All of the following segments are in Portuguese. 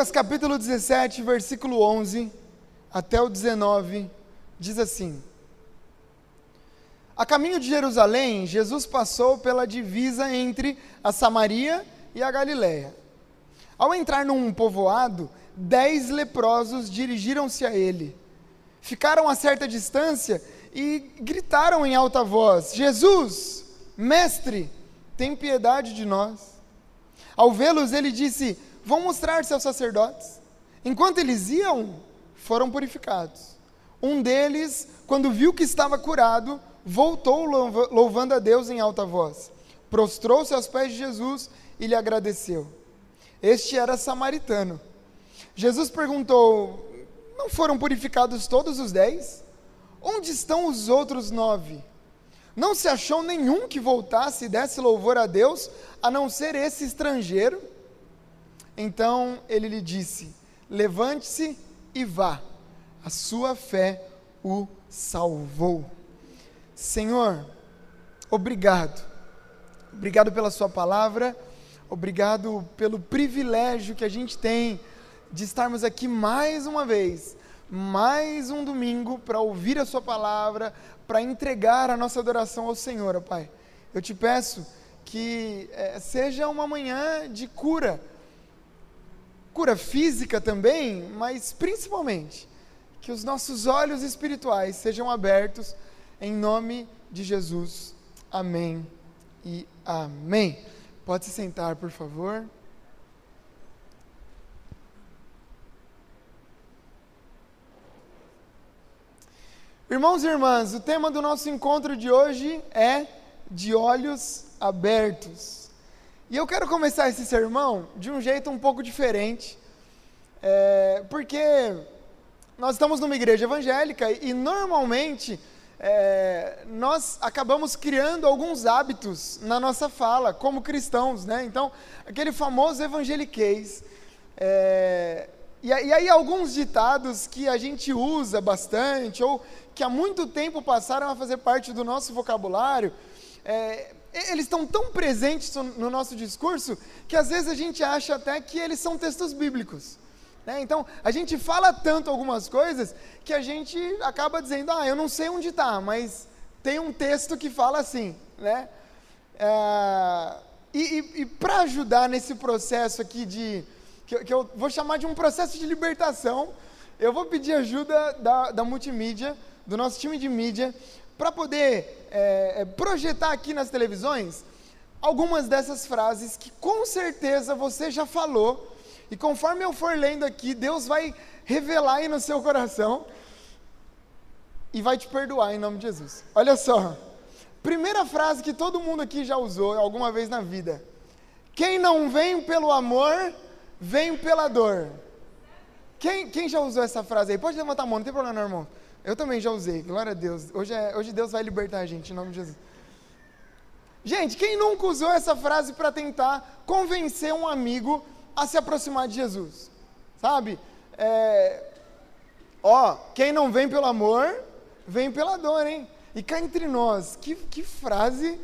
Lucas capítulo 17, versículo 11 até o 19, diz assim: A caminho de Jerusalém, Jesus passou pela divisa entre a Samaria e a Galiléia. Ao entrar num povoado, dez leprosos dirigiram-se a ele. Ficaram a certa distância e gritaram em alta voz: Jesus, mestre, tem piedade de nós. Ao vê-los, ele disse: Vão mostrar-se aos sacerdotes. Enquanto eles iam, foram purificados. Um deles, quando viu que estava curado, voltou louvando a Deus em alta voz. Prostrou-se aos pés de Jesus e lhe agradeceu. Este era samaritano. Jesus perguntou: Não foram purificados todos os dez? Onde estão os outros nove? Não se achou nenhum que voltasse e desse louvor a Deus, a não ser esse estrangeiro? Então ele lhe disse: Levante-se e vá, a sua fé o salvou. Senhor, obrigado. Obrigado pela Sua palavra, obrigado pelo privilégio que a gente tem de estarmos aqui mais uma vez, mais um domingo para ouvir a Sua palavra, para entregar a nossa adoração ao Senhor, ó Pai. Eu te peço que é, seja uma manhã de cura, cura física também, mas principalmente que os nossos olhos espirituais sejam abertos em nome de Jesus. Amém e amém. Pode se sentar, por favor. Irmãos e irmãs, o tema do nosso encontro de hoje é de olhos abertos. E eu quero começar esse sermão de um jeito um pouco diferente, é, porque nós estamos numa igreja evangélica e normalmente é, nós acabamos criando alguns hábitos na nossa fala como cristãos, né? Então, aquele famoso evangeliquez. É, e, e aí alguns ditados que a gente usa bastante ou que há muito tempo passaram a fazer parte do nosso vocabulário, é, eles estão tão presentes no nosso discurso que às vezes a gente acha até que eles são textos bíblicos. Né? Então, a gente fala tanto algumas coisas que a gente acaba dizendo, ah, eu não sei onde está, mas tem um texto que fala assim. Né? É, e, e, e para ajudar nesse processo aqui de, que, que, eu vou chamar de um processo de libertação, eu vou pedir ajuda da, da multimídia do nosso time de mídia, para poder é, é, projetar aqui nas televisões algumas dessas frases que com certeza você já falou, e conforme eu for lendo aqui, Deus vai revelar aí no seu coração e vai te perdoar em nome de Jesus. Olha só, primeira frase que todo mundo aqui já usou alguma vez na vida: Quem não vem pelo amor, vem pela dor. Quem, quem já usou essa frase aí? Pode levantar a mão, não tem problema, não, irmão. Eu também já usei, glória a Deus. Hoje, é, hoje Deus vai libertar a gente, em nome de Jesus. Gente, quem nunca usou essa frase para tentar convencer um amigo a se aproximar de Jesus? Sabe? É, ó, quem não vem pelo amor, vem pela dor, hein? E cá entre nós, que, que frase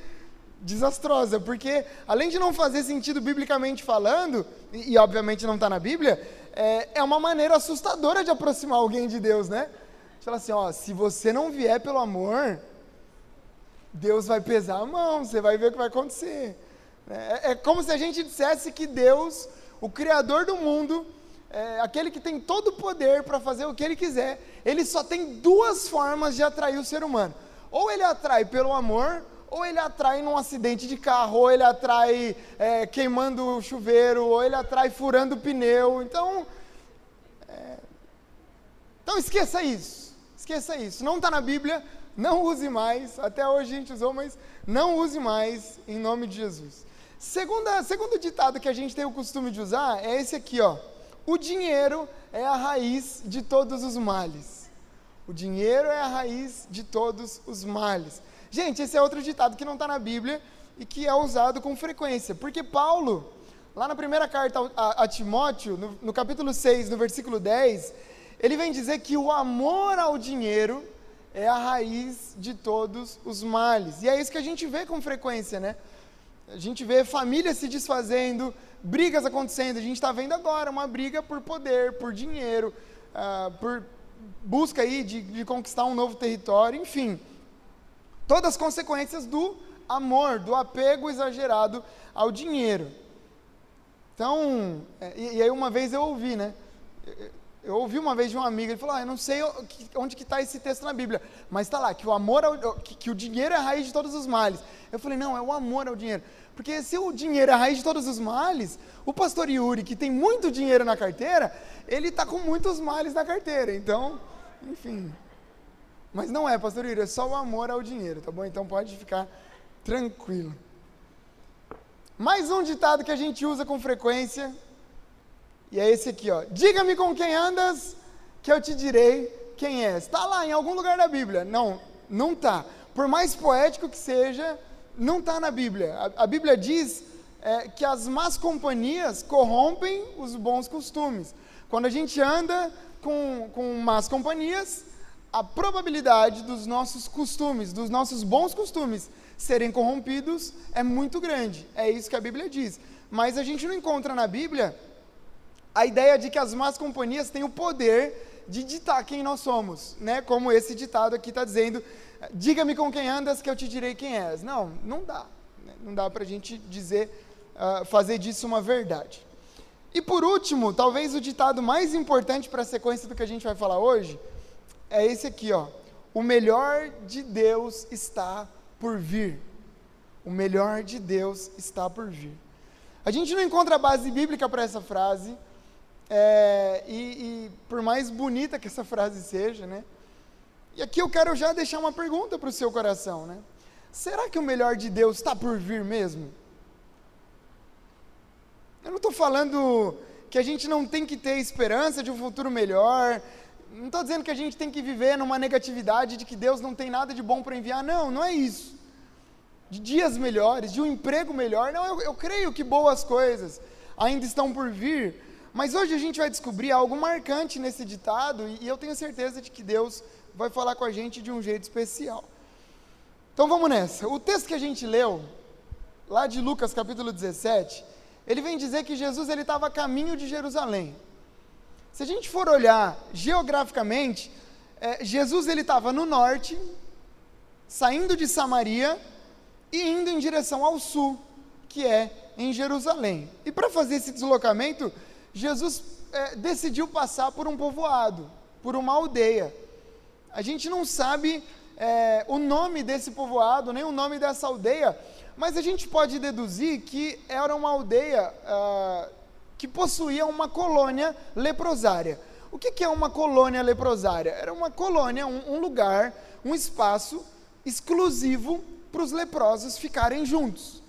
desastrosa, porque além de não fazer sentido biblicamente falando, e, e obviamente não está na Bíblia, é, é uma maneira assustadora de aproximar alguém de Deus, né? Fala assim, ó, se você não vier pelo amor, Deus vai pesar a mão, você vai ver o que vai acontecer. É, é como se a gente dissesse que Deus, o Criador do mundo, é, aquele que tem todo o poder para fazer o que Ele quiser, Ele só tem duas formas de atrair o ser humano. Ou ele atrai pelo amor, ou ele atrai num acidente de carro, ou ele atrai é, queimando o chuveiro, ou ele atrai furando o pneu. Então, é, então esqueça isso. Esqueça isso. Não está na Bíblia, não use mais. Até hoje a gente usou, mas não use mais em nome de Jesus. Segunda, segundo ditado que a gente tem o costume de usar é esse aqui, ó. O dinheiro é a raiz de todos os males. O dinheiro é a raiz de todos os males. Gente, esse é outro ditado que não está na Bíblia e que é usado com frequência. Porque Paulo, lá na primeira carta a, a Timóteo, no, no capítulo 6, no versículo 10, ele vem dizer que o amor ao dinheiro é a raiz de todos os males. E é isso que a gente vê com frequência, né? A gente vê famílias se desfazendo, brigas acontecendo. A gente está vendo agora uma briga por poder, por dinheiro, uh, por busca aí de, de conquistar um novo território, enfim. Todas as consequências do amor, do apego exagerado ao dinheiro. Então, é, e, e aí uma vez eu ouvi, né? Eu ouvi uma vez de um amigo, ele falou, ah, eu não sei onde que está esse texto na Bíblia, mas está lá, que o amor, que, que, o dinheiro é a raiz de todos os males. Eu falei, não, é o amor ao dinheiro. Porque se o dinheiro é a raiz de todos os males, o pastor Yuri, que tem muito dinheiro na carteira, ele está com muitos males na carteira. Então, enfim. Mas não é, pastor Yuri, é só o amor ao dinheiro, tá bom? Então pode ficar tranquilo. Mais um ditado que a gente usa com frequência, e é esse aqui, ó. Diga-me com quem andas, que eu te direi quem és. Está lá em algum lugar da Bíblia. Não, não está. Por mais poético que seja, não está na Bíblia. A, a Bíblia diz é, que as más companhias corrompem os bons costumes. Quando a gente anda com, com más companhias, a probabilidade dos nossos costumes, dos nossos bons costumes, serem corrompidos é muito grande. É isso que a Bíblia diz. Mas a gente não encontra na Bíblia a ideia de que as más companhias têm o poder de ditar quem nós somos, né? Como esse ditado aqui está dizendo: diga-me com quem andas que eu te direi quem és. Não, não dá. Né? Não dá para a gente dizer, uh, fazer disso uma verdade. E por último, talvez o ditado mais importante para a sequência do que a gente vai falar hoje é esse aqui, ó. O melhor de Deus está por vir. O melhor de Deus está por vir. A gente não encontra base bíblica para essa frase, é, e, e, por mais bonita que essa frase seja, né? E aqui eu quero já deixar uma pergunta para o seu coração, né? Será que o melhor de Deus está por vir mesmo? Eu não estou falando que a gente não tem que ter esperança de um futuro melhor. Não estou dizendo que a gente tem que viver numa negatividade de que Deus não tem nada de bom para enviar. Não, não é isso. De dias melhores, de um emprego melhor. Não, eu, eu creio que boas coisas ainda estão por vir. Mas hoje a gente vai descobrir algo marcante nesse ditado e eu tenho certeza de que Deus vai falar com a gente de um jeito especial. Então vamos nessa. O texto que a gente leu, lá de Lucas capítulo 17, ele vem dizer que Jesus ele estava a caminho de Jerusalém. Se a gente for olhar geograficamente, é, Jesus ele estava no norte, saindo de Samaria e indo em direção ao sul, que é em Jerusalém. E para fazer esse deslocamento, Jesus é, decidiu passar por um povoado, por uma aldeia. A gente não sabe é, o nome desse povoado, nem o nome dessa aldeia, mas a gente pode deduzir que era uma aldeia uh, que possuía uma colônia leprosária. O que, que é uma colônia leprosária? Era uma colônia, um, um lugar, um espaço exclusivo para os leprosos ficarem juntos.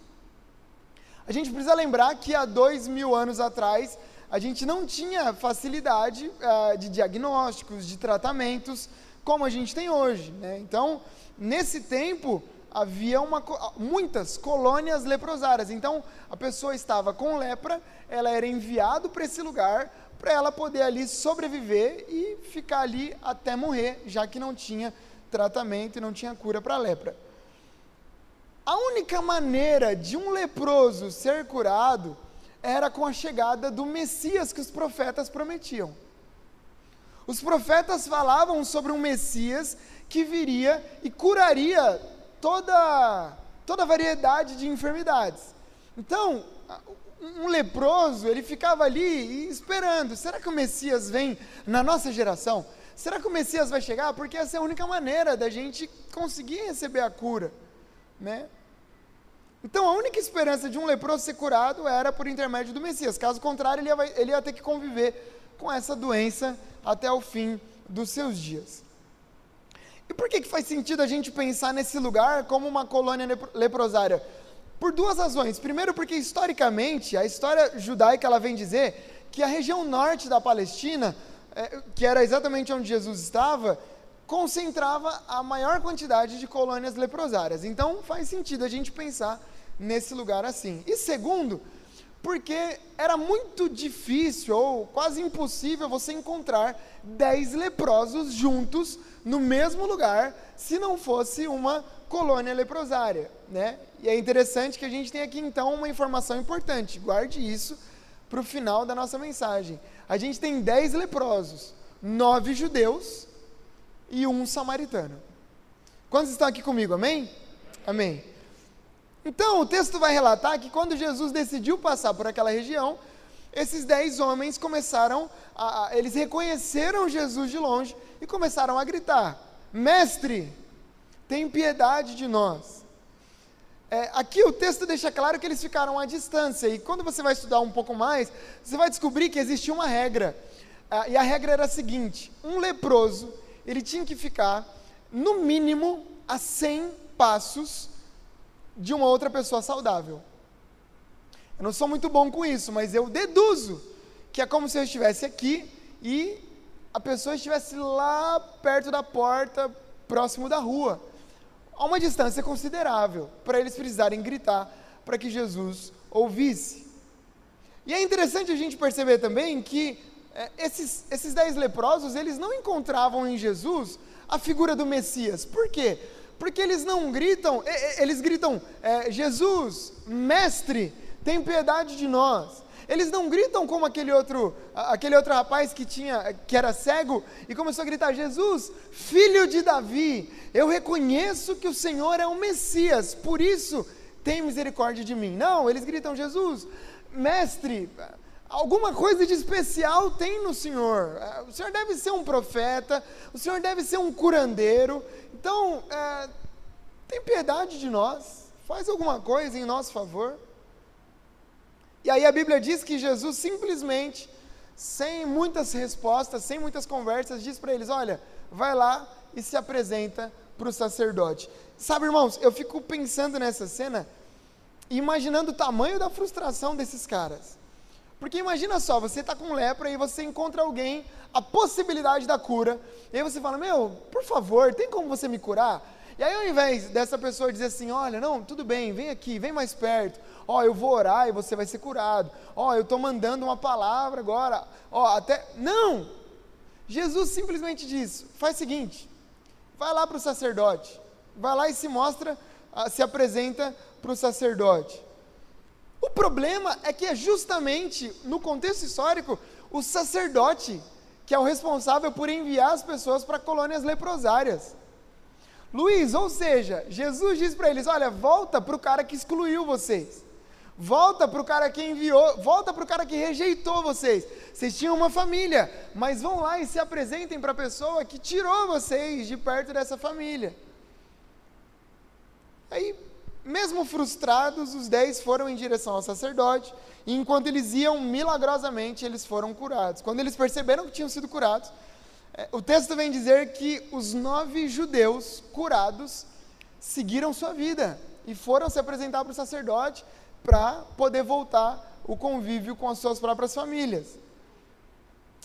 A gente precisa lembrar que há dois mil anos atrás a gente não tinha facilidade uh, de diagnósticos, de tratamentos, como a gente tem hoje. Né? Então, nesse tempo, havia uma, muitas colônias leprosárias. Então, a pessoa estava com lepra, ela era enviada para esse lugar para ela poder ali sobreviver e ficar ali até morrer, já que não tinha tratamento e não tinha cura para a lepra. A única maneira de um leproso ser curado era com a chegada do Messias que os profetas prometiam. Os profetas falavam sobre um Messias que viria e curaria toda, toda variedade de enfermidades. Então, um leproso, ele ficava ali esperando: será que o Messias vem na nossa geração? Será que o Messias vai chegar? Porque essa é a única maneira da gente conseguir receber a cura, né? Então, a única esperança de um leproso ser curado era por intermédio do Messias. Caso contrário, ele ia, ele ia ter que conviver com essa doença até o fim dos seus dias. E por que, que faz sentido a gente pensar nesse lugar como uma colônia leprosária? Por duas razões. Primeiro, porque historicamente, a história judaica ela vem dizer que a região norte da Palestina, é, que era exatamente onde Jesus estava, concentrava a maior quantidade de colônias leprosárias. Então faz sentido a gente pensar nesse lugar assim. E segundo, porque era muito difícil ou quase impossível você encontrar dez leprosos juntos no mesmo lugar, se não fosse uma colônia leprosária, né? E é interessante que a gente tem aqui então uma informação importante. Guarde isso para o final da nossa mensagem. A gente tem dez leprosos, nove judeus e um samaritano. Quantos estão aqui comigo? Amém? Amém. Então, o texto vai relatar que quando Jesus decidiu passar por aquela região, esses dez homens começaram a, eles reconheceram Jesus de longe e começaram a gritar: Mestre, tem piedade de nós. É, aqui o texto deixa claro que eles ficaram à distância, e quando você vai estudar um pouco mais, você vai descobrir que existia uma regra. Ah, e a regra era a seguinte: um leproso, ele tinha que ficar, no mínimo, a 100 passos de uma outra pessoa saudável. Eu não sou muito bom com isso, mas eu deduzo que é como se eu estivesse aqui e a pessoa estivesse lá perto da porta, próximo da rua, a uma distância considerável, para eles precisarem gritar para que Jesus ouvisse. E é interessante a gente perceber também que é, esses, esses dez leprosos, eles não encontravam em Jesus a figura do Messias. Por quê? Porque eles não gritam, eles gritam, é, Jesus, mestre, tem piedade de nós. Eles não gritam como aquele outro, aquele outro rapaz que tinha, que era cego e começou a gritar: Jesus, filho de Davi, eu reconheço que o Senhor é o Messias, por isso tem misericórdia de mim. Não, eles gritam: Jesus, mestre, alguma coisa de especial tem no Senhor. O Senhor deve ser um profeta, o Senhor deve ser um curandeiro. Então, é, tem piedade de nós, faz alguma coisa em nosso favor. E aí a Bíblia diz que Jesus simplesmente, sem muitas respostas, sem muitas conversas, diz para eles: Olha, vai lá e se apresenta para o sacerdote. Sabe, irmãos, eu fico pensando nessa cena, imaginando o tamanho da frustração desses caras. Porque imagina só, você está com lepra e você encontra alguém, a possibilidade da cura, e aí você fala: Meu, por favor, tem como você me curar? E aí, ao invés dessa pessoa dizer assim: Olha, não, tudo bem, vem aqui, vem mais perto. Ó, eu vou orar e você vai ser curado. Ó, eu estou mandando uma palavra agora. Ó, até. Não! Jesus simplesmente diz: Faz o seguinte, vai lá para o sacerdote. Vai lá e se mostra, ah, se apresenta para o sacerdote. O problema é que é justamente, no contexto histórico, o sacerdote que é o responsável por enviar as pessoas para colônias leprosárias. Luiz, ou seja, Jesus diz para eles: olha, volta para o cara que excluiu vocês. Volta para o cara que enviou, volta para o cara que rejeitou vocês. Vocês tinham uma família, mas vão lá e se apresentem para a pessoa que tirou vocês de perto dessa família. Aí, mesmo frustrados, os dez foram em direção ao sacerdote, e enquanto eles iam, milagrosamente, eles foram curados. Quando eles perceberam que tinham sido curados, é, o texto vem dizer que os nove judeus curados seguiram sua vida e foram se apresentar para o sacerdote para poder voltar o convívio com as suas próprias famílias.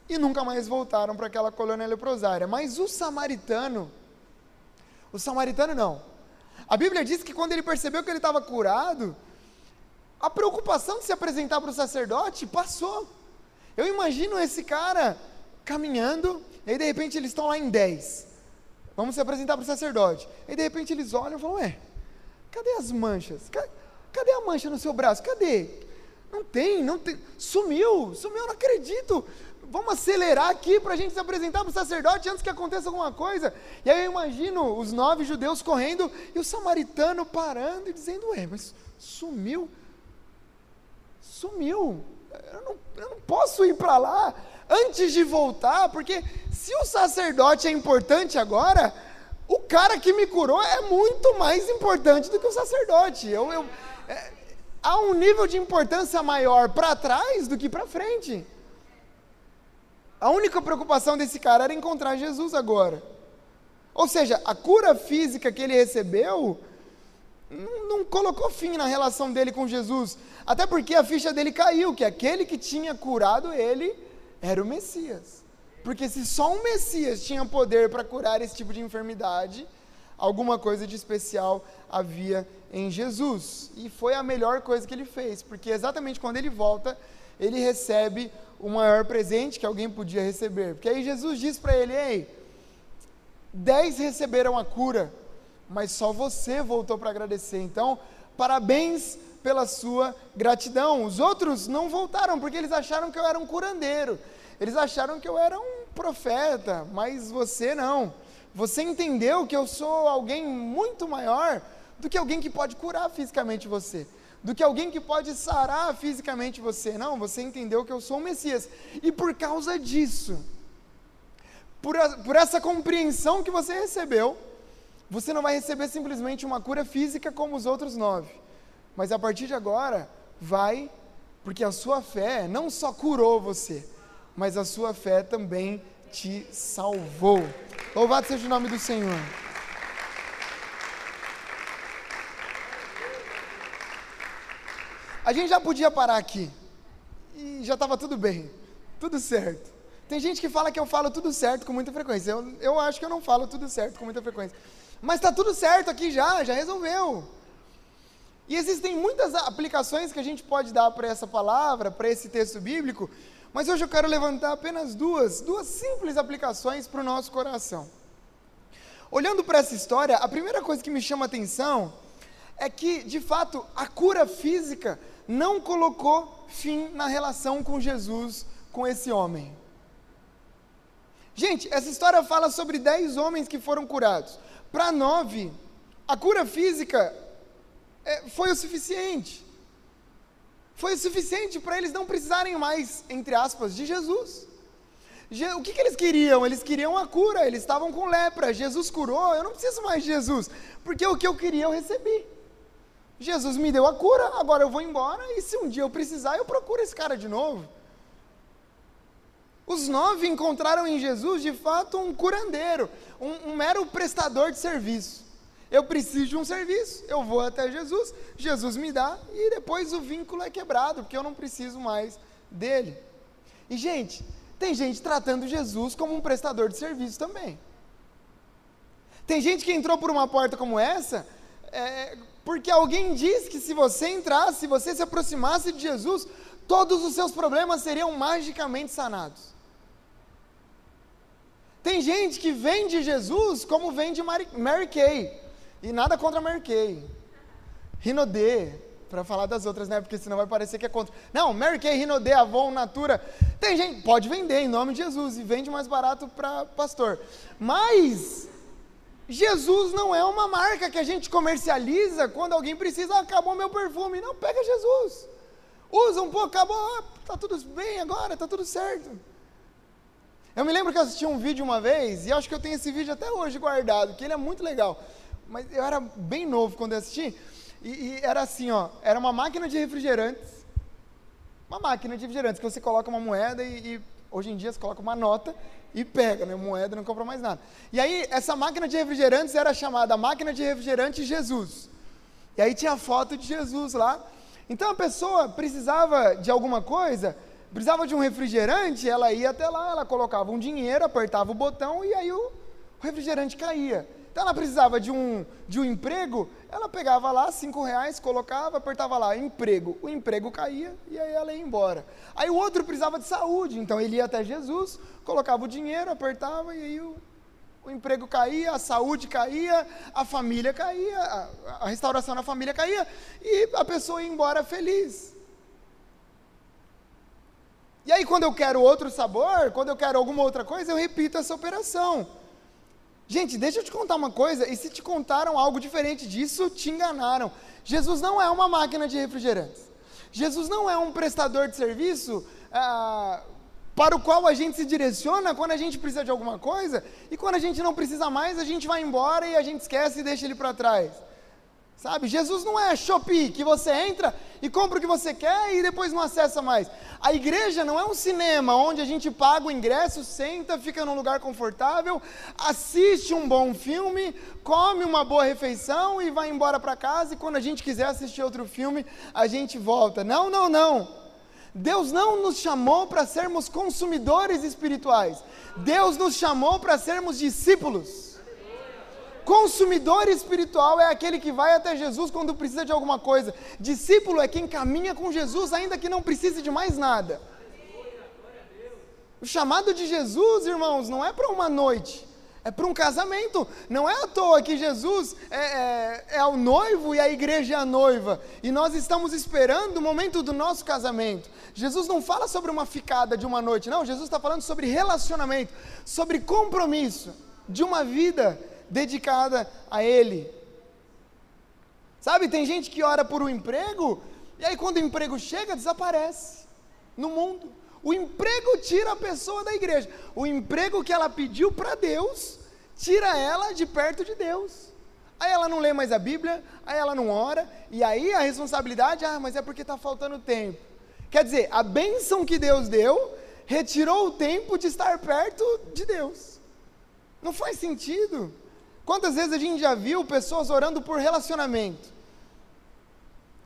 E nunca mais voltaram para aquela colônia leprosária. Mas o samaritano, o samaritano não. A Bíblia diz que quando ele percebeu que ele estava curado, a preocupação de se apresentar para o sacerdote passou. Eu imagino esse cara caminhando, e aí de repente eles estão lá em 10. Vamos se apresentar para o sacerdote. E de repente eles olham e falam: Ué, cadê as manchas? Cadê a mancha no seu braço? Cadê? Não tem, não tem. Sumiu, sumiu, não acredito. Vamos acelerar aqui para a gente se apresentar para o sacerdote antes que aconteça alguma coisa. E aí eu imagino os nove judeus correndo e o samaritano parando e dizendo: Ué, mas sumiu? Sumiu. Eu não, eu não posso ir para lá antes de voltar, porque se o sacerdote é importante agora, o cara que me curou é muito mais importante do que o sacerdote. Eu, eu é, há um nível de importância maior para trás do que para frente. A única preocupação desse cara era encontrar Jesus agora. Ou seja, a cura física que ele recebeu não, não colocou fim na relação dele com Jesus. Até porque a ficha dele caiu, que aquele que tinha curado ele era o Messias. Porque se só um Messias tinha poder para curar esse tipo de enfermidade, Alguma coisa de especial havia em Jesus. E foi a melhor coisa que ele fez, porque exatamente quando ele volta, ele recebe o maior presente que alguém podia receber. Porque aí Jesus diz para ele: Ei, dez receberam a cura, mas só você voltou para agradecer. Então, parabéns pela sua gratidão. Os outros não voltaram porque eles acharam que eu era um curandeiro. Eles acharam que eu era um profeta, mas você não. Você entendeu que eu sou alguém muito maior do que alguém que pode curar fisicamente você, do que alguém que pode sarar fisicamente você. Não, você entendeu que eu sou o Messias. E por causa disso, por, a, por essa compreensão que você recebeu, você não vai receber simplesmente uma cura física como os outros nove, mas a partir de agora, vai, porque a sua fé não só curou você, mas a sua fé também te salvou. Louvado seja o nome do Senhor. A gente já podia parar aqui. E já estava tudo bem. Tudo certo. Tem gente que fala que eu falo tudo certo com muita frequência. Eu, eu acho que eu não falo tudo certo com muita frequência. Mas está tudo certo aqui já, já resolveu. E existem muitas aplicações que a gente pode dar para essa palavra, para esse texto bíblico, mas hoje eu quero levantar apenas duas, duas simples aplicações para o nosso coração. Olhando para essa história, a primeira coisa que me chama a atenção é que, de fato, a cura física não colocou fim na relação com Jesus, com esse homem. Gente, essa história fala sobre dez homens que foram curados. Para nove, a cura física é, foi o suficiente foi o suficiente para eles não precisarem mais, entre aspas, de Jesus. O que, que, eles queriam? Eles queriam a cura, eles estavam com lepra. Jesus curou, eu não preciso mais de Jesus, porque o que eu queria eu recebi. Jesus me deu a cura, agora eu vou embora e se um dia eu precisar, eu procuro esse cara de novo. Os nove encontraram em Jesus, de fato, um curandeiro, um, um mero prestador de serviço. Eu preciso de um serviço, eu vou até Jesus, Jesus me dá e depois o vínculo é quebrado, porque eu não preciso mais dele. E, gente, tem gente tratando Jesus como um prestador de serviço também. Tem gente que entrou por uma porta como essa, é, porque alguém disse que se você entrasse, se você se aproximasse de Jesus, todos os seus problemas seriam magicamente sanados. Tem gente que vende Jesus como vende Mary, Kay. E nada contra Mary Kay. Rinodê, para falar das outras, né? Porque senão vai parecer que é contra. Não, Mary Kay, Rinodê, Avon, Natura. Tem gente, pode vender em nome de Jesus e vende mais barato para pastor. Mas Jesus não é uma marca que a gente comercializa quando alguém precisa, ah, acabou meu perfume. Não, pega Jesus. Usa um pouco, acabou, ah, tá tudo bem agora, tá tudo certo. Eu me lembro que eu assisti um vídeo uma vez, e acho que eu tenho esse vídeo até hoje guardado, que ele é muito legal mas eu era bem novo quando eu assisti, e, e, era assim, ó, era uma máquina de refrigerantes, uma máquina de refrigerantes, que você coloca uma moeda e, e hoje em dia você coloca uma nota e pega, né, moeda não compra mais nada. E aí, essa máquina de refrigerantes era chamada máquina de refrigerante Jesus. E aí tinha a foto de Jesus lá. Então a pessoa precisava de alguma coisa, precisava de um refrigerante, ela ia até lá, ela colocava um dinheiro, apertava o botão e aí o, o refrigerante caía. Então ela precisava de um, de um emprego, ela pegava lá cinco reais, colocava, apertava lá, emprego. O emprego caía e aí ela ia embora. Aí o outro precisava de saúde, então ele ia até Jesus, colocava o dinheiro, apertava e aí o, o emprego caía, a saúde caía, a família caía, a, a restauração da família caía e a pessoa ia embora feliz. E aí, quando eu quero outro sabor, quando eu quero alguma outra coisa, eu repito essa operação. Gente, deixa eu te contar uma coisa, e se te contaram algo diferente disso, te enganaram. Jesus não é uma máquina de refrigerantes. Jesus não é um prestador de serviço ah, para o qual a gente se direciona quando a gente precisa de alguma coisa, e quando a gente não precisa mais, a gente vai embora e a gente esquece e deixa ele para trás. Sabe? Jesus não é Shopee, que você entra e compra o que você quer e depois não acessa mais. A igreja não é um cinema onde a gente paga o ingresso, senta, fica num lugar confortável, assiste um bom filme, come uma boa refeição e vai embora para casa e quando a gente quiser assistir outro filme, a gente volta. Não, não, não. Deus não nos chamou para sermos consumidores espirituais. Deus nos chamou para sermos discípulos. Consumidor espiritual é aquele que vai até Jesus quando precisa de alguma coisa. Discípulo é quem caminha com Jesus, ainda que não precise de mais nada. O chamado de Jesus, irmãos, não é para uma noite, é para um casamento. Não é à toa que Jesus é, é, é, o noivo e a igreja é a noiva. E nós estamos esperando o momento do nosso casamento. Jesus não fala sobre uma ficada de uma noite, não. Jesus está falando sobre relacionamento, sobre compromisso de uma vida dedicada a Ele. Sabe, tem gente que ora por um emprego, e aí quando o emprego chega, desaparece no mundo. O emprego tira a pessoa da igreja. O emprego que ela pediu para Deus, tira ela de perto de Deus. Aí ela não lê mais a Bíblia, aí ela não ora, e aí a responsabilidade, ah, mas é porque está faltando tempo. Quer dizer, a bênção que Deus deu retirou o tempo de estar perto de Deus. Não faz sentido. Quantas vezes a gente já viu pessoas orando por relacionamento?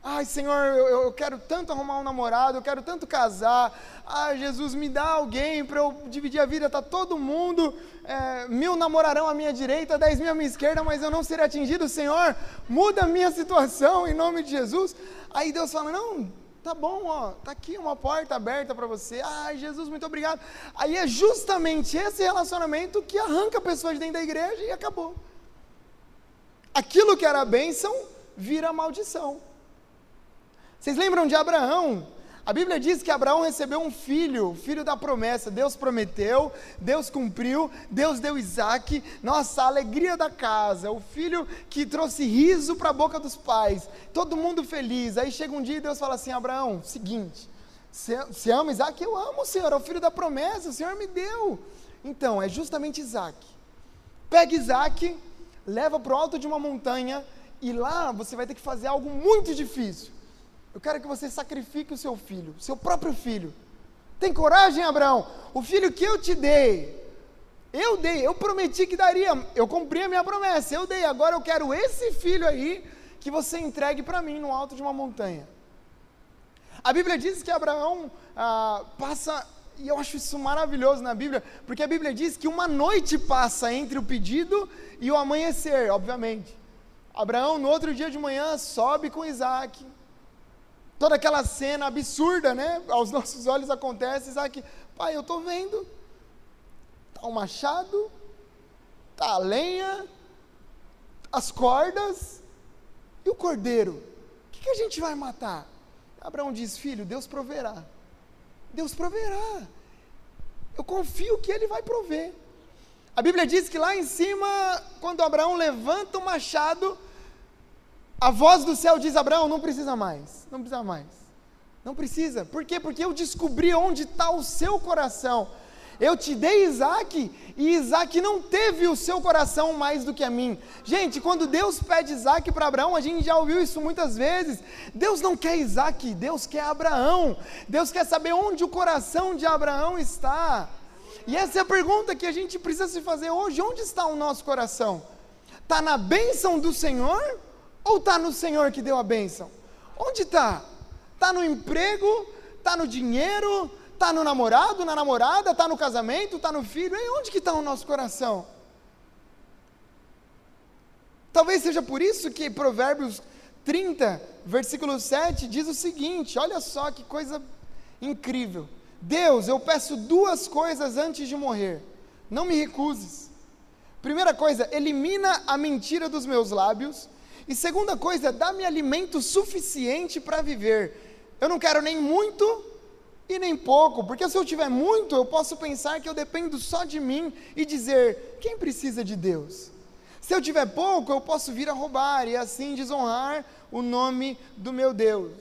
Ai, Senhor, eu, eu, quero tanto arrumar um namorado, eu quero tanto casar. Ai, Jesus, me dá alguém para eu dividir a vida. Tá todo mundo, é, mil namorarão à minha direita, dez mil à minha esquerda, mas eu não serei atingido. Senhor, muda a minha situação em nome de Jesus. Aí Deus fala: Não, tá bom, ó, tá aqui uma porta aberta para você. Ai, Jesus, muito obrigado. Aí é justamente esse relacionamento que arranca pessoas de dentro da igreja e acabou aquilo que era bênção vira maldição. Vocês lembram de Abraão? A Bíblia diz que Abraão recebeu um filho, filho da promessa. Deus prometeu, Deus cumpriu, Deus deu Isaac. Nossa, a alegria da casa, o filho que trouxe riso para a boca dos pais. Todo mundo feliz. Aí chega um dia e Deus fala assim: Abraão, seguinte, você ama Isaac? Eu amo, Senhor, é o filho da promessa, o Senhor me deu. Então, é justamente Isaac. Pega Isaac, leva para o alto de uma montanha e lá você vai ter que fazer algo muito difícil. Eu quero que você sacrifique o seu filho, seu próprio filho. Tem coragem, Abraão? O filho que eu te dei, eu dei, eu prometi que daria, eu cumpri a minha promessa, eu dei. Agora eu quero esse filho aí que você entregue para mim no alto de uma montanha. A Bíblia diz que Abraão ah, passa e eu acho isso maravilhoso na Bíblia, porque a Bíblia diz que uma noite passa entre o pedido e o amanhecer, obviamente. Abraão, no outro dia de manhã, sobe com Isaac. Toda aquela cena absurda, né? Aos nossos olhos acontece. Isaac, pai, eu estou vendo. Está o machado, está a lenha, as cordas e o cordeiro. O que, que a gente vai matar? Abraão diz: Filho, Deus proverá. Deus proverá. Eu confio que Ele vai prover. A Bíblia diz que lá em cima, quando Abraão levanta o machado, a voz do céu diz: Abraão, não precisa mais, não precisa mais. Não precisa. Por quê? Porque eu descobri onde está o seu coração. Eu te dei Isaac e Isaac não teve o seu coração mais do que a mim. Gente, quando Deus pede Isaac para Abraão, a gente já ouviu isso muitas vezes. Deus não quer Isaac, Deus quer Abraão. Deus quer saber onde o coração de Abraão está. E essa é a pergunta que a gente precisa se fazer hoje: onde está o nosso coração? Está na bênção do Senhor ou está no Senhor que deu a bênção? Onde está? Está no emprego? Está no dinheiro? Está no namorado, na namorada, está no casamento, está no filho. E onde que está o nosso coração? Talvez seja por isso que Provérbios 30, versículo 7 diz o seguinte: olha só que coisa incrível. Deus, eu peço duas coisas antes de morrer. Não me recuses. Primeira coisa, elimina a mentira dos meus lábios. E segunda coisa, dá-me alimento suficiente para viver. Eu não quero nem muito e nem pouco, porque se eu tiver muito, eu posso pensar que eu dependo só de mim e dizer: quem precisa de Deus? Se eu tiver pouco, eu posso vir a roubar e assim desonrar o nome do meu Deus.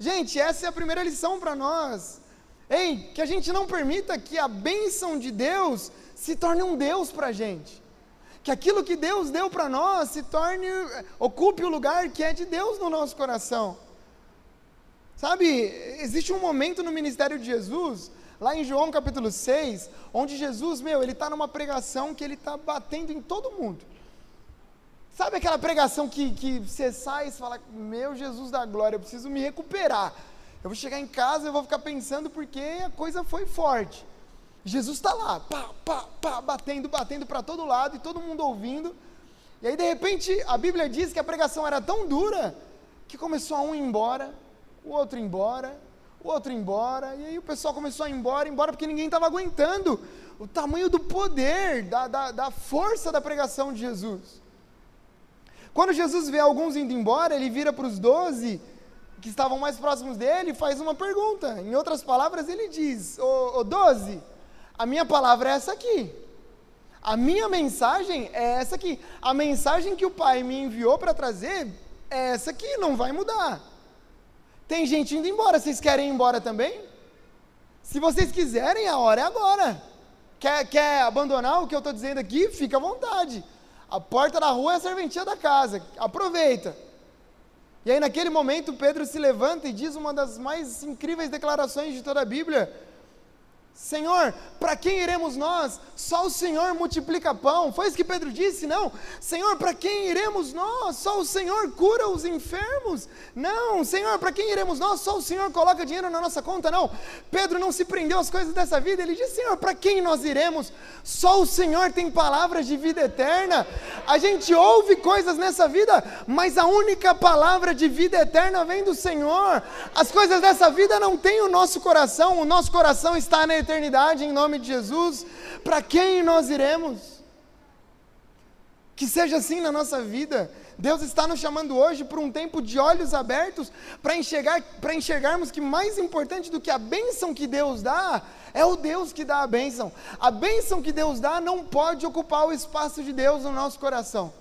Gente, essa é a primeira lição para nós. Ei, que a gente não permita que a bênção de Deus se torne um Deus para a gente. Que aquilo que Deus deu para nós se torne, ocupe o lugar que é de Deus no nosso coração. Sabe, existe um momento no ministério de Jesus, lá em João capítulo 6, onde Jesus, meu, ele está numa pregação que ele está batendo em todo mundo. Sabe aquela pregação que, que você sai e fala, meu Jesus da glória, eu preciso me recuperar. Eu vou chegar em casa e vou ficar pensando porque a coisa foi forte. Jesus está lá, pá, pá, pá, batendo, batendo para todo lado e todo mundo ouvindo. E aí, de repente, a Bíblia diz que a pregação era tão dura que começou a um ir embora, o outro embora, o outro embora, e aí o pessoal começou a ir embora, embora, porque ninguém estava aguentando o tamanho do poder, da, da, da força da pregação de Jesus. Quando Jesus vê alguns indo embora, ele vira para os doze que estavam mais próximos dele e faz uma pergunta. Em outras palavras, ele diz: ô doze, a minha palavra é essa aqui. A minha mensagem é essa aqui. A mensagem que o Pai me enviou para trazer é essa aqui, não vai mudar. Tem gente indo embora, vocês querem ir embora também? Se vocês quiserem, a hora é agora. Quer, quer abandonar o que eu estou dizendo aqui? Fica à vontade. A porta da rua é a serventia da casa. Aproveita. E aí, naquele momento, Pedro se levanta e diz uma das mais incríveis declarações de toda a Bíblia Senhor, para quem iremos nós? Só o Senhor multiplica pão. Foi isso que Pedro disse? Não. Senhor, para quem iremos nós? Só o Senhor cura os enfermos. Não. Senhor, para quem iremos nós? Só o Senhor coloca dinheiro na nossa conta. Não. Pedro não se prendeu às coisas dessa vida. Ele disse: Senhor, para quem nós iremos? Só o Senhor tem palavras de vida eterna. A gente ouve coisas nessa vida, mas a única palavra de vida eterna vem do Senhor. As coisas dessa vida não têm o nosso coração. O nosso coração está na eternidade em nome de Jesus, para quem nós iremos? Que seja assim na nossa vida. Deus está nos chamando hoje para um tempo de olhos abertos para enxergar, para enxergarmos que mais importante do que a bênção que Deus dá é o Deus que dá a bênção. A bênção que Deus dá não pode ocupar o espaço de Deus no nosso coração.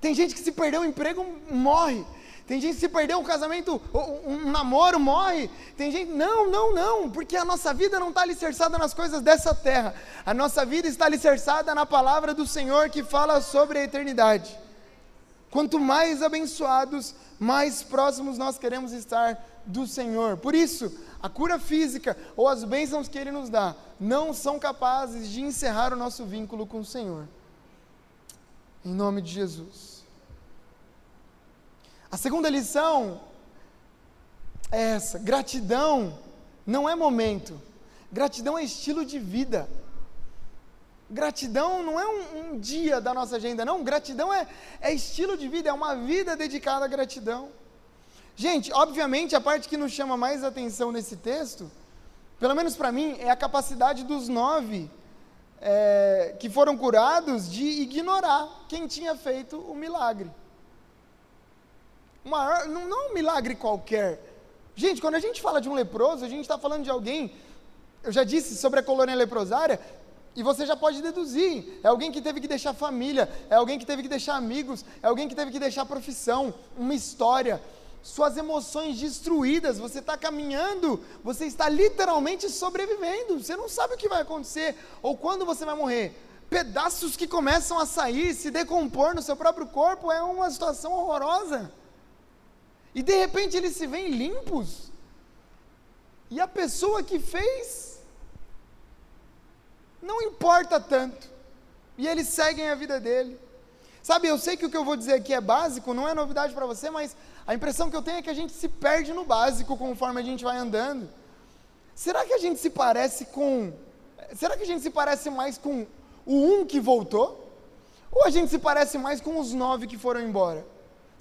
Tem gente que se perdeu o emprego, morre. Tem gente que se perdeu um casamento, um namoro morre. Tem gente, não, não, não, porque a nossa vida não está alicerçada nas coisas dessa terra. A nossa vida está alicerçada na palavra do Senhor que fala sobre a eternidade. Quanto mais abençoados, mais próximos nós queremos estar do Senhor. Por isso, a cura física ou as bênçãos que Ele nos dá não são capazes de encerrar o nosso vínculo com o Senhor. Em nome de Jesus. A segunda lição é essa: gratidão não é momento, gratidão é estilo de vida. Gratidão não é um, um dia da nossa agenda, não. Gratidão é, é estilo de vida, é uma vida dedicada à gratidão. Gente, obviamente a parte que nos chama mais atenção nesse texto, pelo menos para mim, é a capacidade dos nove é, que foram curados de ignorar quem tinha feito o milagre. Uma, não, não é um milagre qualquer. Gente, quando a gente fala de um leproso, a gente está falando de alguém. Eu já disse sobre a colônia leprosária, e você já pode deduzir: é alguém que teve que deixar família, é alguém que teve que deixar amigos, é alguém que teve que deixar profissão, uma história, suas emoções destruídas. Você está caminhando, você está literalmente sobrevivendo. Você não sabe o que vai acontecer ou quando você vai morrer. Pedaços que começam a sair, se decompor no seu próprio corpo é uma situação horrorosa. E de repente eles se veem limpos. E a pessoa que fez não importa tanto. E eles seguem a vida dele. Sabe, eu sei que o que eu vou dizer aqui é básico, não é novidade para você, mas a impressão que eu tenho é que a gente se perde no básico conforme a gente vai andando. Será que a gente se parece com. Será que a gente se parece mais com o um que voltou? Ou a gente se parece mais com os nove que foram embora?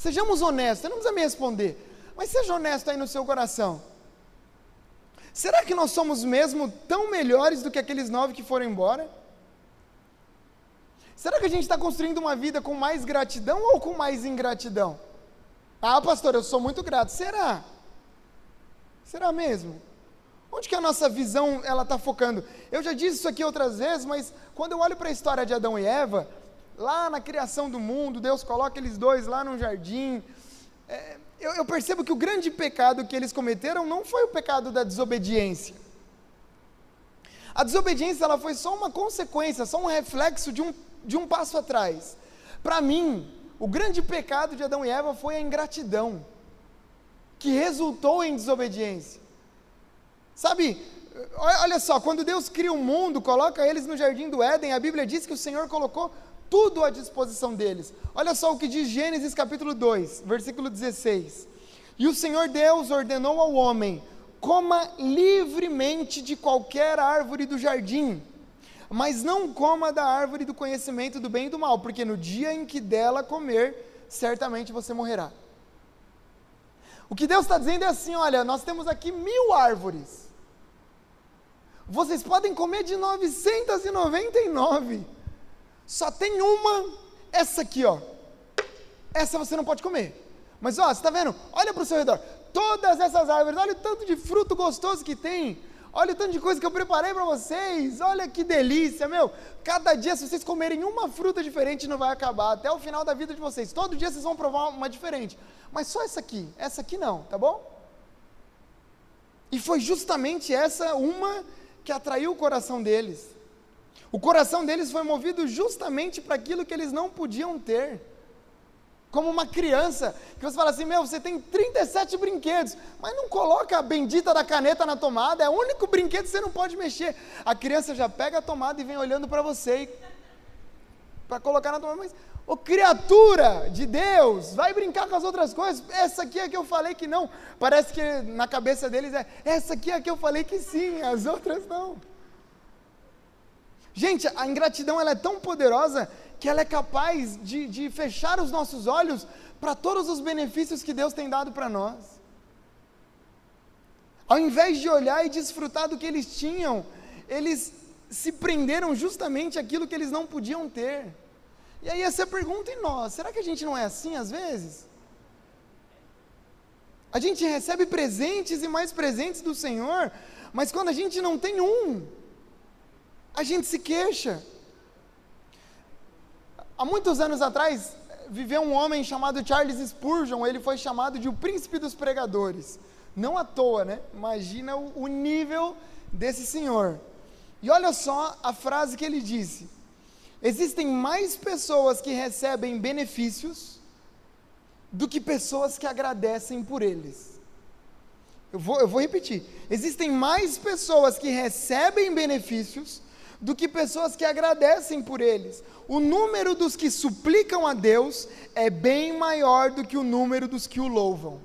Sejamos honestos, você não precisa me responder, mas seja honesto aí no seu coração. Será que nós somos mesmo tão melhores do que aqueles nove que foram embora? Será que a gente está construindo uma vida com mais gratidão ou com mais ingratidão? Ah, pastor, eu sou muito grato. Será? Será mesmo? Onde que a nossa visão ela está focando? Eu já disse isso aqui outras vezes, mas quando eu olho para a história de Adão e Eva, Lá na criação do mundo, Deus coloca eles dois lá no jardim. É, eu, eu percebo que o grande pecado que eles cometeram não foi o pecado da desobediência. A desobediência ela foi só uma consequência, só um reflexo de um, de um passo atrás. Para mim, o grande pecado de Adão e Eva foi a ingratidão, que resultou em desobediência. Sabe, olha só, quando Deus cria o mundo, coloca eles no jardim do Éden, a Bíblia diz que o Senhor colocou tudo à disposição deles. Olha só o que diz Gênesis capítulo 2, versículo 16. E o Senhor Deus ordenou ao homem: coma livremente de qualquer árvore do jardim, Mas não coma da árvore do conhecimento do bem e do mal, porque no dia em que dela comer, certamente você morrerá. O que Deus está dizendo é assim: olha, nós temos aqui mil árvores. Vocês podem comer de 999. Só tem uma, essa aqui, ó. Essa você não pode comer. Mas ó, você está vendo? Olha para o seu redor. Todas essas árvores, olha o tanto de fruto gostoso que tem. Olha o tanto de coisa que eu preparei para vocês. Olha que delícia, meu. Cada dia, se vocês comerem uma fruta diferente, não vai acabar. Até o final da vida de vocês. Todo dia vocês vão provar uma diferente. Mas só essa aqui. Essa aqui não, tá bom? E foi justamente essa uma que atraiu o coração deles. O coração deles foi movido justamente para aquilo que eles não podiam ter como uma criança, que você fala assim: meu, você tem 37 brinquedos, mas não coloca a bendita da caneta na tomada, é o único brinquedo que você não pode mexer. A criança já pega a tomada e vem olhando para você para colocar na tomada, mas, ô criatura de Deus, vai brincar com as outras coisas, essa aqui é que eu falei que não. Parece que na cabeça deles é, essa aqui é que eu falei que sim, as outras não. Gente, a ingratidão ela é tão poderosa que ela é capaz de, de fechar os nossos olhos para todos os benefícios que Deus tem dado para nós. Ao invés de olhar e desfrutar do que eles tinham, eles se prenderam justamente aquilo que eles não podiam ter. E aí essa pergunta em nós, será que a gente não é assim às vezes? A gente recebe presentes e mais presentes do Senhor, mas quando a gente não tem um, a gente se queixa. Há muitos anos atrás, viveu um homem chamado Charles Spurgeon, ele foi chamado de o príncipe dos pregadores. Não à toa, né? Imagina o, nível desse senhor. E olha só a frase que ele disse: Existem mais pessoas que recebem benefícios do que pessoas que agradecem por eles. Eu vou, eu vou repetir: existem mais pessoas que recebem benefícios do que pessoas que agradecem por eles. O número dos que suplicam a Deus é bem maior do que o número dos que o louvam.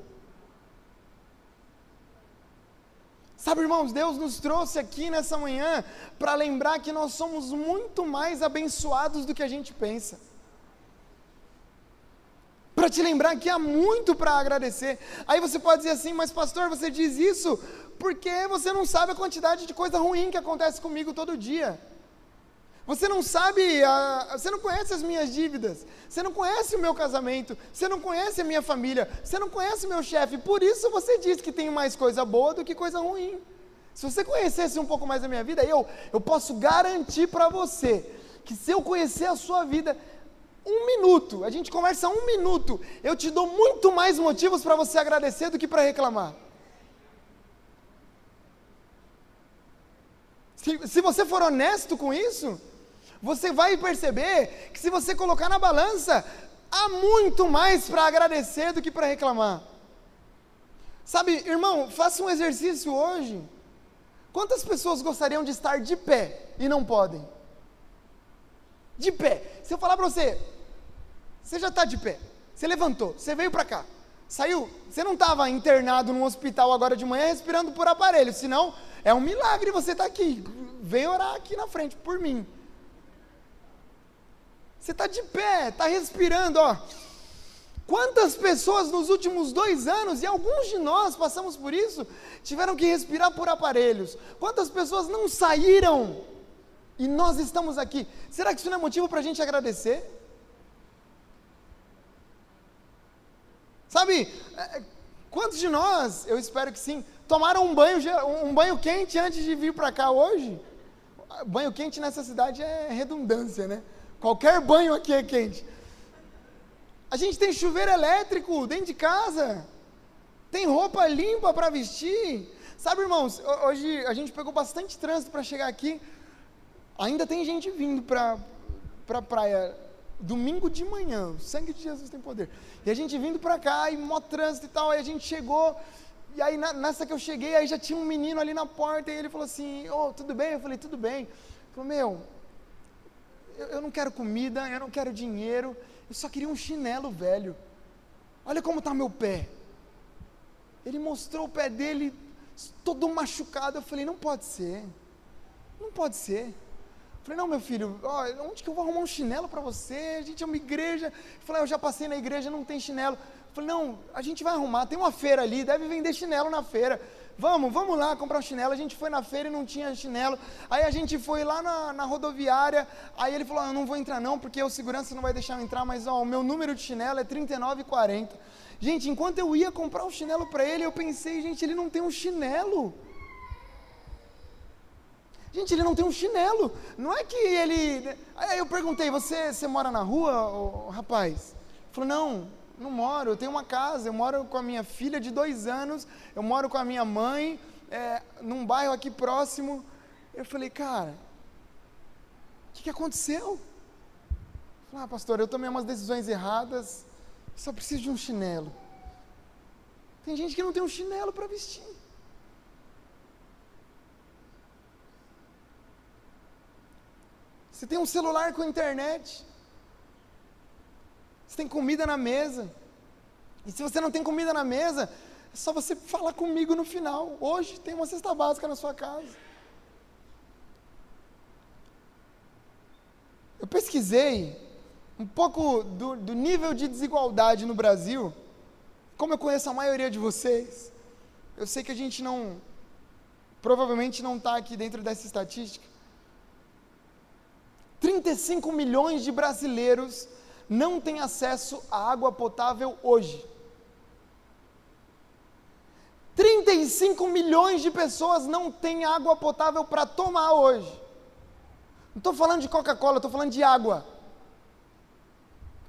Sabe, irmãos, Deus nos trouxe aqui nessa manhã para lembrar que nós somos muito mais abençoados do que a gente pensa. Para te lembrar que há muito para agradecer. Aí você pode dizer assim, mas pastor, você diz isso porque você não sabe a quantidade de coisa ruim que acontece comigo todo dia. Você não sabe, a, você não conhece as minhas dívidas, você não conhece o meu casamento, você não conhece a minha família, você não conhece o meu chefe, por isso você diz que tem mais coisa boa do que coisa ruim. Se você conhecesse um pouco mais a minha vida, eu, eu posso garantir para você que se eu conhecer a sua vida, um minuto, a gente conversa um minuto, eu te dou muito mais motivos para você agradecer do que para reclamar. Se, se você for honesto com isso, você vai perceber que se você colocar na balança, há muito mais para agradecer do que para reclamar. Sabe, irmão, faça um exercício hoje. Quantas pessoas gostariam de estar de pé e não podem? De pé. Se eu falar para você, você já está de pé, você levantou, você veio para cá, saiu, você não estava internado num hospital agora de manhã respirando por aparelho, senão é um milagre você estar tá aqui. Vem orar aqui na frente por mim. Você está de pé, está respirando, ó. Quantas pessoas nos últimos dois anos, e alguns de nós passamos por isso, tiveram que respirar por aparelhos? Quantas pessoas não saíram e nós estamos aqui? Será que isso não é motivo para a gente agradecer? Sabe, é, quantos de nós, eu espero que sim, tomaram um banho, um banho quente antes de vir para cá hoje? Banho quente nessa cidade é redundância, né? Qualquer banho aqui é quente. A gente tem chuveiro elétrico dentro de casa. Tem roupa limpa para vestir. Sabe, irmãos, hoje a gente pegou bastante trânsito para chegar aqui. Ainda tem gente vindo para a praia domingo de manhã. O sangue de Jesus tem poder. E a gente vindo para cá e mó trânsito e tal. Aí a gente chegou. E aí nessa que eu cheguei, aí já tinha um menino ali na porta. E ele falou assim: Ô, oh, tudo bem? Eu falei: Tudo bem. Ele falou: Meu, eu, eu não quero comida, eu não quero dinheiro, eu só queria um chinelo velho. Olha como está meu pé. Ele mostrou o pé dele todo machucado. Eu falei: não pode ser, não pode ser. Falei, não, meu filho, ó, onde que eu vou arrumar um chinelo para você? A gente é uma igreja. Falei, ah, eu já passei na igreja, não tem chinelo. Falei, não, a gente vai arrumar, tem uma feira ali, deve vender chinelo na feira. Vamos, vamos lá comprar um chinelo. A gente foi na feira e não tinha chinelo. Aí a gente foi lá na, na rodoviária. Aí ele falou: ah, não vou entrar não, porque o segurança não vai deixar eu entrar, mas ó, o meu número de chinelo é 39,40. Gente, enquanto eu ia comprar um chinelo para ele, eu pensei: Gente, ele não tem um chinelo. Gente, ele não tem um chinelo. Não é que ele. Aí eu perguntei: Você, você mora na rua, rapaz? Ele falou: Não, não moro. Eu tenho uma casa. Eu moro com a minha filha de dois anos. Eu moro com a minha mãe, é, num bairro aqui próximo. Eu falei: Cara, o que, que aconteceu? Eu falei, ah, pastor, eu tomei umas decisões erradas. Só preciso de um chinelo. Tem gente que não tem um chinelo para vestir. Você tem um celular com internet. Você tem comida na mesa. E se você não tem comida na mesa, é só você falar comigo no final. Hoje tem uma cesta básica na sua casa. Eu pesquisei um pouco do, do nível de desigualdade no Brasil. Como eu conheço a maioria de vocês, eu sei que a gente não, provavelmente não está aqui dentro dessa estatística. 35 milhões de brasileiros não têm acesso à água potável hoje. 35 milhões de pessoas não têm água potável para tomar hoje. Não estou falando de Coca-Cola, estou falando de água.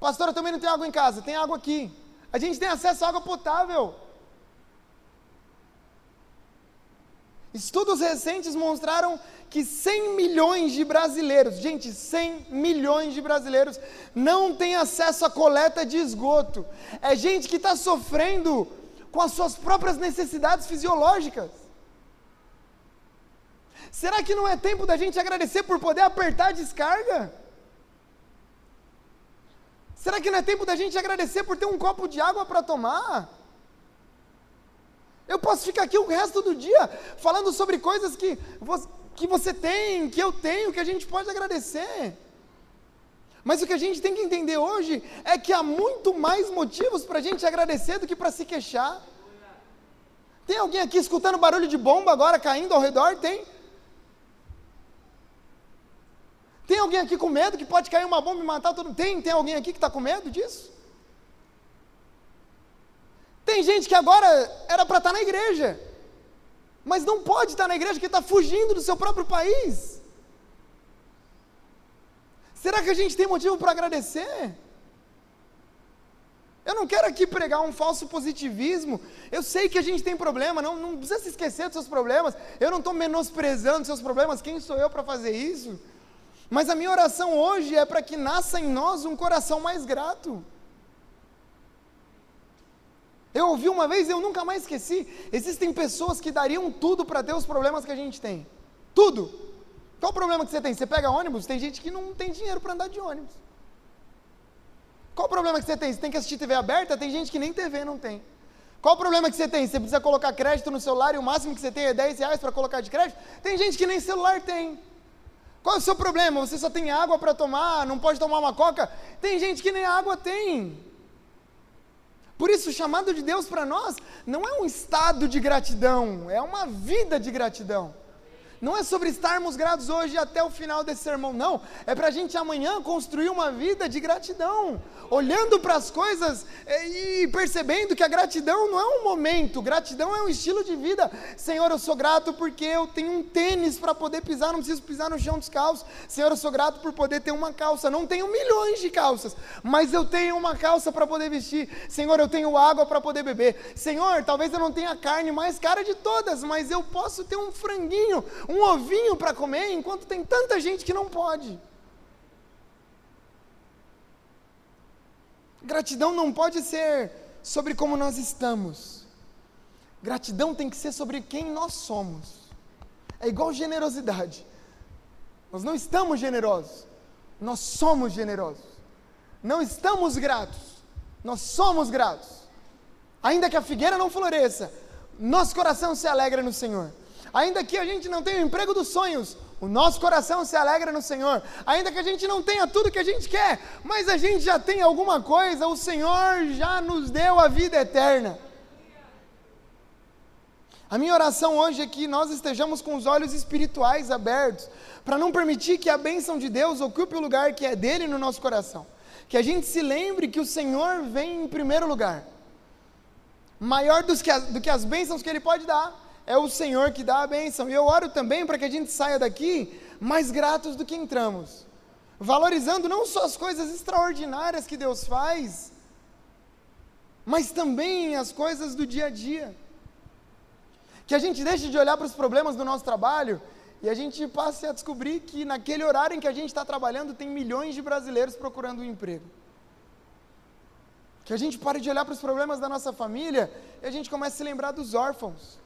Pastor, eu também não tenho água em casa, tem água aqui. A gente tem acesso à água potável. Estudos recentes mostraram que 100 milhões de brasileiros, gente, 100 milhões de brasileiros não têm acesso à coleta de esgoto. É gente que está sofrendo com as suas próprias necessidades fisiológicas. Será que não é tempo da gente agradecer por poder apertar a descarga? Será que não é tempo da gente agradecer por ter um copo de água para tomar? Eu posso ficar aqui o resto do dia falando sobre coisas que você, que você tem, que eu tenho, que a gente pode agradecer. Mas o que a gente tem que entender hoje é que há muito mais motivos para a gente agradecer do que para se queixar. Tem alguém aqui escutando barulho de bomba agora caindo ao redor? Tem. Tem alguém aqui com medo que pode cair uma bomba e matar todo mundo? Tem. Tem alguém aqui que está com medo disso? Tem gente que agora era para estar tá na igreja, mas não pode estar tá na igreja porque está fugindo do seu próprio país. Será que a gente tem motivo para agradecer? Eu não quero aqui pregar um falso positivismo. Eu sei que a gente tem problema, não, não precisa se esquecer dos seus problemas. Eu não estou menosprezando seus problemas, quem sou eu para fazer isso? Mas a minha oração hoje é para que nasça em nós um coração mais grato. Eu ouvi uma vez e eu nunca mais esqueci. Existem pessoas que dariam tudo para ter os problemas que a gente tem. Tudo. Qual o problema que você tem? Você pega ônibus? Tem gente que não tem dinheiro para andar de ônibus. Qual o problema que você tem? Você tem que assistir TV aberta? Tem gente que nem TV não tem. Qual o problema que você tem? Você precisa colocar crédito no celular e o máximo que você tem é 10 reais para colocar de crédito? Tem gente que nem celular tem. Qual é o seu problema? Você só tem água para tomar, não pode tomar uma coca? Tem gente que nem água tem. Por isso, o chamado de Deus para nós não é um estado de gratidão, é uma vida de gratidão. Não é sobre estarmos gratos hoje até o final desse sermão, não. É para a gente amanhã construir uma vida de gratidão, olhando para as coisas eh, e percebendo que a gratidão não é um momento, gratidão é um estilo de vida. Senhor, eu sou grato porque eu tenho um tênis para poder pisar, não preciso pisar no chão descalço. Senhor, eu sou grato por poder ter uma calça. Não tenho milhões de calças, mas eu tenho uma calça para poder vestir. Senhor, eu tenho água para poder beber. Senhor, talvez eu não tenha a carne mais cara de todas, mas eu posso ter um franguinho um ovinho para comer, enquanto tem tanta gente que não pode. Gratidão não pode ser sobre como nós estamos. Gratidão tem que ser sobre quem nós somos. É igual generosidade. Nós não estamos generosos, nós somos generosos. Não estamos gratos, nós somos gratos. Ainda que a figueira não floresça, nosso coração se alegra no Senhor. Ainda que a gente não tenha o emprego dos sonhos, O nosso coração se alegra no Senhor, ainda que a gente não tenha tudo que a gente quer, mas a gente já tem alguma coisa, o Senhor já nos deu a vida eterna. A minha oração hoje é que nós estejamos com os olhos espirituais abertos, para não permitir que a bênção de Deus ocupe o lugar que é dele no nosso coração. Que a gente se lembre que o Senhor vem em primeiro lugar, maior que, as, do que as bênçãos que Ele pode dar é o Senhor que dá a bênção. E eu oro também para que a gente saia daqui mais gratos do que entramos, valorizando não só as coisas extraordinárias que Deus faz, mas também as coisas do dia a dia. Que a gente deixe de olhar para os problemas do nosso trabalho e a gente passe a descobrir que naquele horário em que a gente está trabalhando tem milhões de brasileiros procurando um emprego. Que a gente pare de olhar para os problemas da nossa família e a gente comece a se lembrar dos órfãos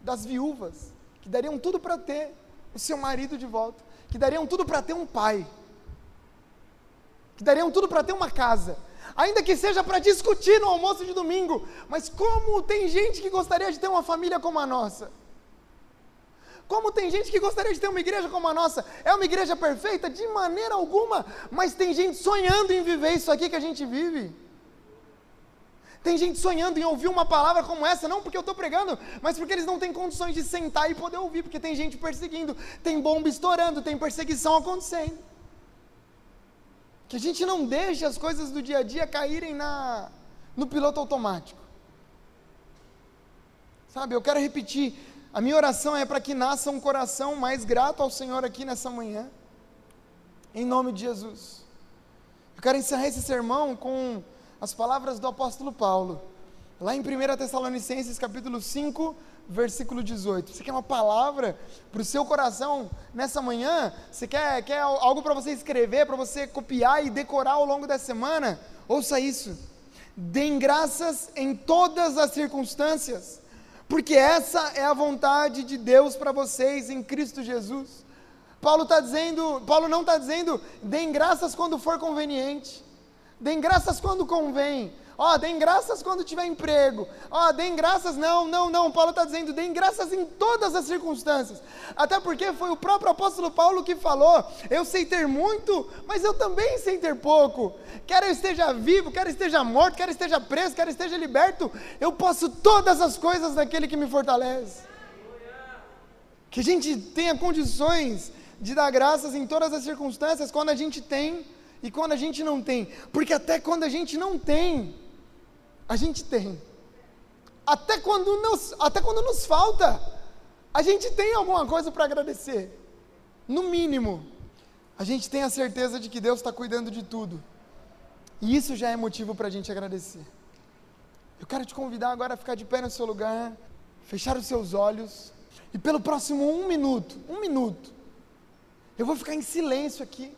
das viúvas, que dariam tudo para ter o seu marido de volta, que dariam tudo para ter um pai, que dariam tudo para ter uma casa, ainda que seja para discutir no almoço de domingo, mas como tem gente que gostaria de ter uma família como a nossa? Como tem gente que gostaria de ter uma igreja como a nossa? É uma igreja perfeita? De maneira alguma, mas tem gente sonhando em viver isso aqui que a gente vive. Tem gente sonhando em ouvir uma palavra como essa, não porque eu estou pregando, mas porque eles não têm condições de sentar e poder ouvir, porque tem gente perseguindo, tem bomba estourando, tem perseguição acontecendo. Que a gente não deixe as coisas do dia a dia caírem na, no piloto automático. Sabe, eu quero repetir, a minha oração é para que nasça um coração mais grato ao Senhor aqui nessa manhã, em nome de Jesus. Eu quero encerrar esse sermão com as palavras do apóstolo Paulo, lá em 1 Tessalonicenses capítulo 5, versículo 18. Você quer uma palavra para o seu coração nessa manhã? Você quer, quer algo para você escrever, para você copiar e decorar ao longo da semana? Ouça isso. Deem graças em todas as circunstâncias, porque essa é a vontade de Deus para vocês em Cristo Jesus. Paulo está dizendo, Paulo não está dizendo, deem graças quando for conveniente. Deem graças quando convém. Ó, oh, deem graças quando tiver emprego. Ó, oh, deem graças, não, não, não. Paulo está dizendo, deem graças em todas as circunstâncias. Até porque foi o próprio apóstolo Paulo que falou: Eu sei ter muito, mas eu também sei ter pouco. Quer eu esteja vivo, quer eu esteja morto, quer eu esteja preso, quer eu esteja liberto, eu posso todas as coisas naquele que me fortalece. Que a gente tenha condições de dar graças em todas as circunstâncias quando a gente tem e quando a gente não tem, porque até quando a gente não tem, a gente tem. Até quando nos, até quando nos falta, a gente tem alguma coisa para agradecer. No mínimo, a gente tem a certeza de que Deus está cuidando de tudo. E isso já é motivo para a gente agradecer. Eu quero te convidar agora a ficar de pé no seu lugar, fechar os seus olhos, e pelo próximo um minuto, um minuto, eu vou ficar em silêncio aqui.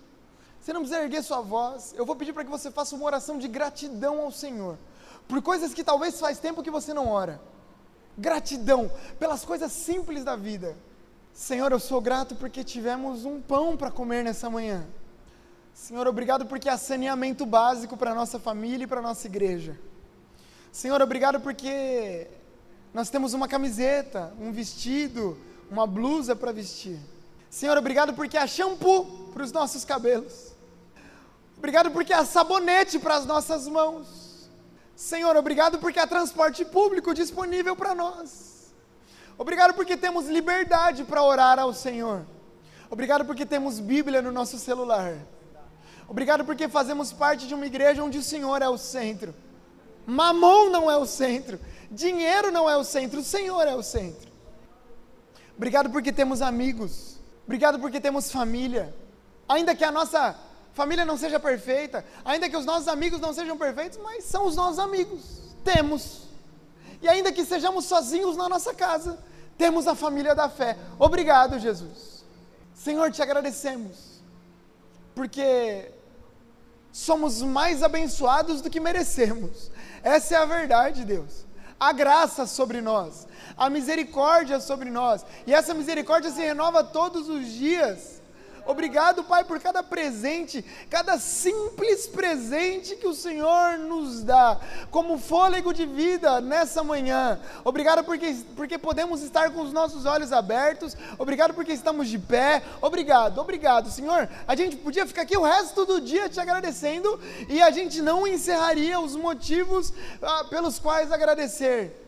Você não precisa erguer sua voz. Eu vou pedir para que você faça uma oração de gratidão ao Senhor. Por coisas que talvez faz tempo que você não ora. Gratidão pelas coisas simples da vida. Senhor, eu sou grato porque tivemos um pão para comer nessa manhã. Senhor, obrigado porque há saneamento básico para a nossa família e para a nossa igreja. Senhor, obrigado porque nós temos uma camiseta, um vestido, uma blusa para vestir. Senhor, obrigado porque há shampoo para os nossos cabelos. Obrigado porque há sabonete para as nossas mãos. Senhor, obrigado porque há transporte público disponível para nós. Obrigado porque temos liberdade para orar ao Senhor. Obrigado porque temos Bíblia no nosso celular. Obrigado porque fazemos parte de uma igreja onde o Senhor é o centro. Mamon não é o centro. Dinheiro não é o centro. O Senhor é o centro. Obrigado porque temos amigos. Obrigado porque temos família. Ainda que a nossa família não seja perfeita, ainda que os nossos amigos não sejam perfeitos, mas são os nossos amigos. Temos. E ainda que sejamos sozinhos na nossa casa, temos a família da fé. Obrigado, Jesus. Senhor, te agradecemos, porque somos mais abençoados do que merecemos. Essa é a verdade, Deus. A graça sobre nós, a misericórdia sobre nós, e essa misericórdia se renova todos os dias Obrigado, Pai, por cada presente, cada simples presente que o Senhor nos dá, como fôlego de vida nessa manhã. Obrigado porque, porque podemos estar com os nossos olhos abertos. Obrigado porque estamos de pé. Obrigado, obrigado, Senhor. A gente podia ficar aqui o resto do dia te agradecendo e a gente não encerraria os motivos ah, pelos quais agradecer.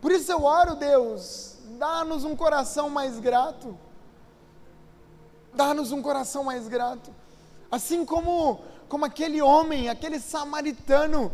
Por isso eu oro, Deus, dá-nos um coração mais grato dá-nos um coração mais grato. Assim como, como aquele homem, aquele samaritano,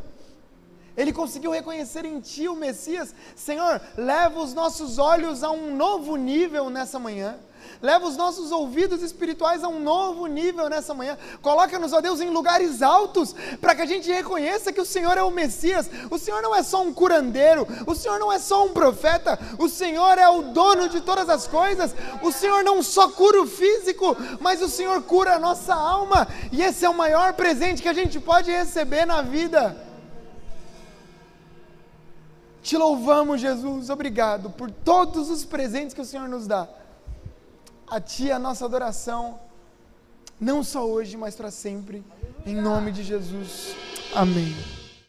ele conseguiu reconhecer em ti o Messias. Senhor, leva os nossos olhos a um novo nível nessa manhã. Leva os nossos ouvidos espirituais a um novo nível nessa manhã. Coloca-nos, ó Deus, em lugares altos, para que a gente reconheça que o Senhor é o Messias. O Senhor não é só um curandeiro, o Senhor não é só um profeta, o Senhor é o dono de todas as coisas. O Senhor não só cura o físico, mas o Senhor cura a nossa alma. E esse é o maior presente que a gente pode receber na vida. Te louvamos, Jesus, obrigado por todos os presentes que o Senhor nos dá a Ti a nossa adoração, não só hoje, mas para sempre. Em nome de Jesus. Amém.